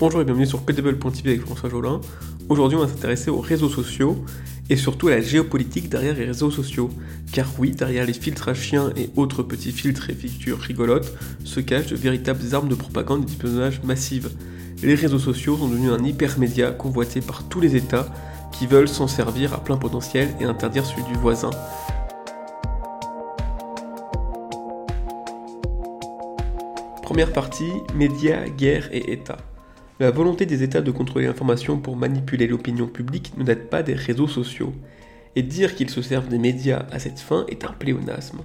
Bonjour et bienvenue sur Codable.tv avec François Jolin. Aujourd'hui, on va s'intéresser aux réseaux sociaux et surtout à la géopolitique derrière les réseaux sociaux. Car oui, derrière les filtres à chiens et autres petits filtres et figures rigolotes se cachent de véritables armes de propagande et d'espionnage massives. Les réseaux sociaux sont devenus un hypermédia convoité par tous les États qui veulent s'en servir à plein potentiel et interdire celui du voisin. Première partie, médias, guerre et État. La volonté des États de contrôler l'information pour manipuler l'opinion publique ne date pas des réseaux sociaux. Et dire qu'ils se servent des médias à cette fin est un pléonasme.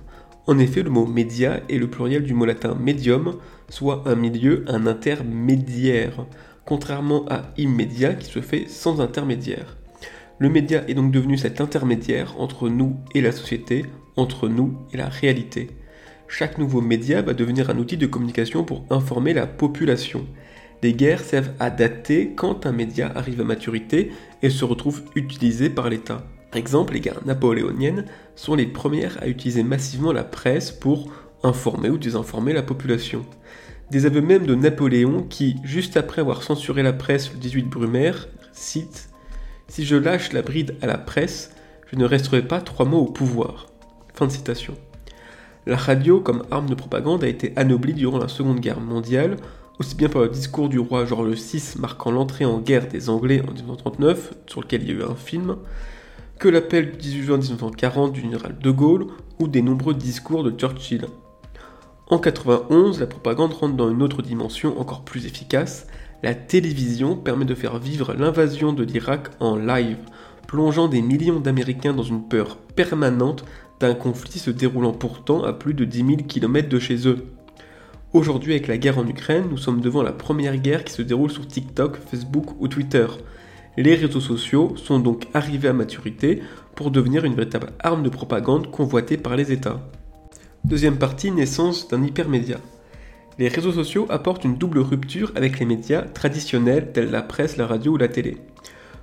En effet, le mot média est le pluriel du mot latin medium, soit un milieu, un intermédiaire, contrairement à immédiat qui se fait sans intermédiaire. Le média est donc devenu cet intermédiaire entre nous et la société, entre nous et la réalité. Chaque nouveau média va devenir un outil de communication pour informer la population. Les guerres servent à dater quand un média arrive à maturité et se retrouve utilisé par l'État. Par exemple, les guerres napoléoniennes sont les premières à utiliser massivement la presse pour informer ou désinformer la population. Des aveux même de Napoléon qui, juste après avoir censuré la presse le 18 Brumaire, cite Si je lâche la bride à la presse, je ne resterai pas trois mots au pouvoir. Fin de citation. La radio comme arme de propagande a été anoblie durant la Seconde Guerre mondiale aussi bien par le discours du roi George VI marquant l'entrée en guerre des Anglais en 1939, sur lequel il y a eu un film, que l'appel du 18 juin 1940 du général de Gaulle ou des nombreux discours de Churchill. En 91, la propagande rentre dans une autre dimension encore plus efficace. La télévision permet de faire vivre l'invasion de l'Irak en live, plongeant des millions d'Américains dans une peur permanente d'un conflit se déroulant pourtant à plus de 10 000 km de chez eux. Aujourd'hui, avec la guerre en Ukraine, nous sommes devant la première guerre qui se déroule sur TikTok, Facebook ou Twitter. Les réseaux sociaux sont donc arrivés à maturité pour devenir une véritable arme de propagande convoitée par les États. Deuxième partie, naissance d'un hypermédia. Les réseaux sociaux apportent une double rupture avec les médias traditionnels tels la presse, la radio ou la télé.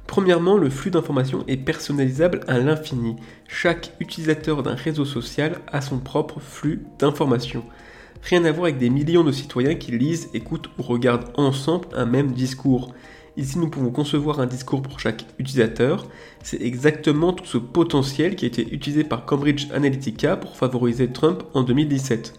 Premièrement, le flux d'informations est personnalisable à l'infini. Chaque utilisateur d'un réseau social a son propre flux d'informations. Rien à voir avec des millions de citoyens qui lisent, écoutent ou regardent ensemble un même discours. Ici, nous pouvons concevoir un discours pour chaque utilisateur. C'est exactement tout ce potentiel qui a été utilisé par Cambridge Analytica pour favoriser Trump en 2017.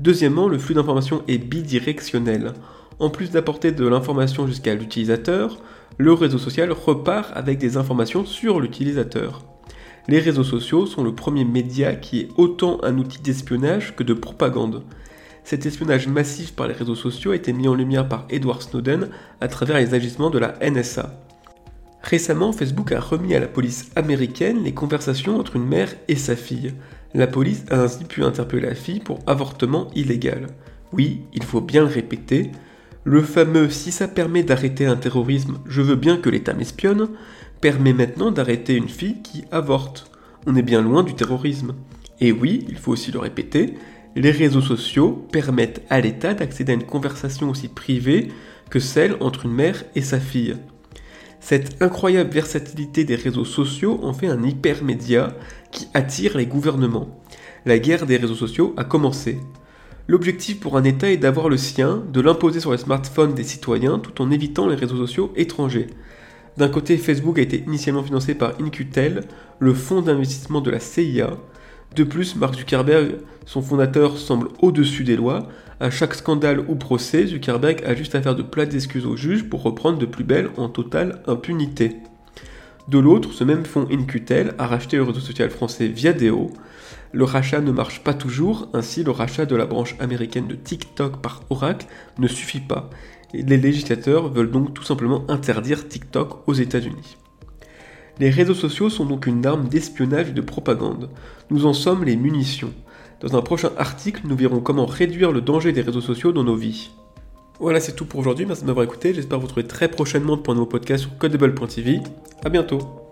Deuxièmement, le flux d'informations est bidirectionnel. En plus d'apporter de l'information jusqu'à l'utilisateur, le réseau social repart avec des informations sur l'utilisateur les réseaux sociaux sont le premier média qui est autant un outil d'espionnage que de propagande. Cet espionnage massif par les réseaux sociaux a été mis en lumière par Edward Snowden à travers les agissements de la NSA. Récemment, Facebook a remis à la police américaine les conversations entre une mère et sa fille. La police a ainsi pu interpeller la fille pour avortement illégal. Oui, il faut bien le répéter, le fameux si ça permet d'arrêter un terrorisme, je veux bien que l'État m'espionne, permet maintenant d'arrêter une fille qui avorte. On est bien loin du terrorisme. Et oui, il faut aussi le répéter, les réseaux sociaux permettent à l'État d'accéder à une conversation aussi privée que celle entre une mère et sa fille. Cette incroyable versatilité des réseaux sociaux en fait un hypermédia qui attire les gouvernements. La guerre des réseaux sociaux a commencé. L'objectif pour un État est d'avoir le sien, de l'imposer sur les smartphones des citoyens tout en évitant les réseaux sociaux étrangers. D'un côté, Facebook a été initialement financé par InQtel, le fonds d'investissement de la CIA. De plus, Mark Zuckerberg, son fondateur, semble au-dessus des lois. À chaque scandale ou procès, Zuckerberg a juste à faire de plates excuses aux juges pour reprendre de plus belle en totale impunité. De l'autre, ce même fonds InQtel a racheté le réseau social français Viadeo. Le rachat ne marche pas toujours, ainsi le rachat de la branche américaine de TikTok par Oracle ne suffit pas les législateurs veulent donc tout simplement interdire TikTok aux États-Unis. Les réseaux sociaux sont donc une arme d'espionnage et de propagande. Nous en sommes les munitions. Dans un prochain article, nous verrons comment réduire le danger des réseaux sociaux dans nos vies. Voilà, c'est tout pour aujourd'hui. Merci de m'avoir écouté. J'espère vous retrouver très prochainement pour un nouveau podcast sur codable.tv. A bientôt.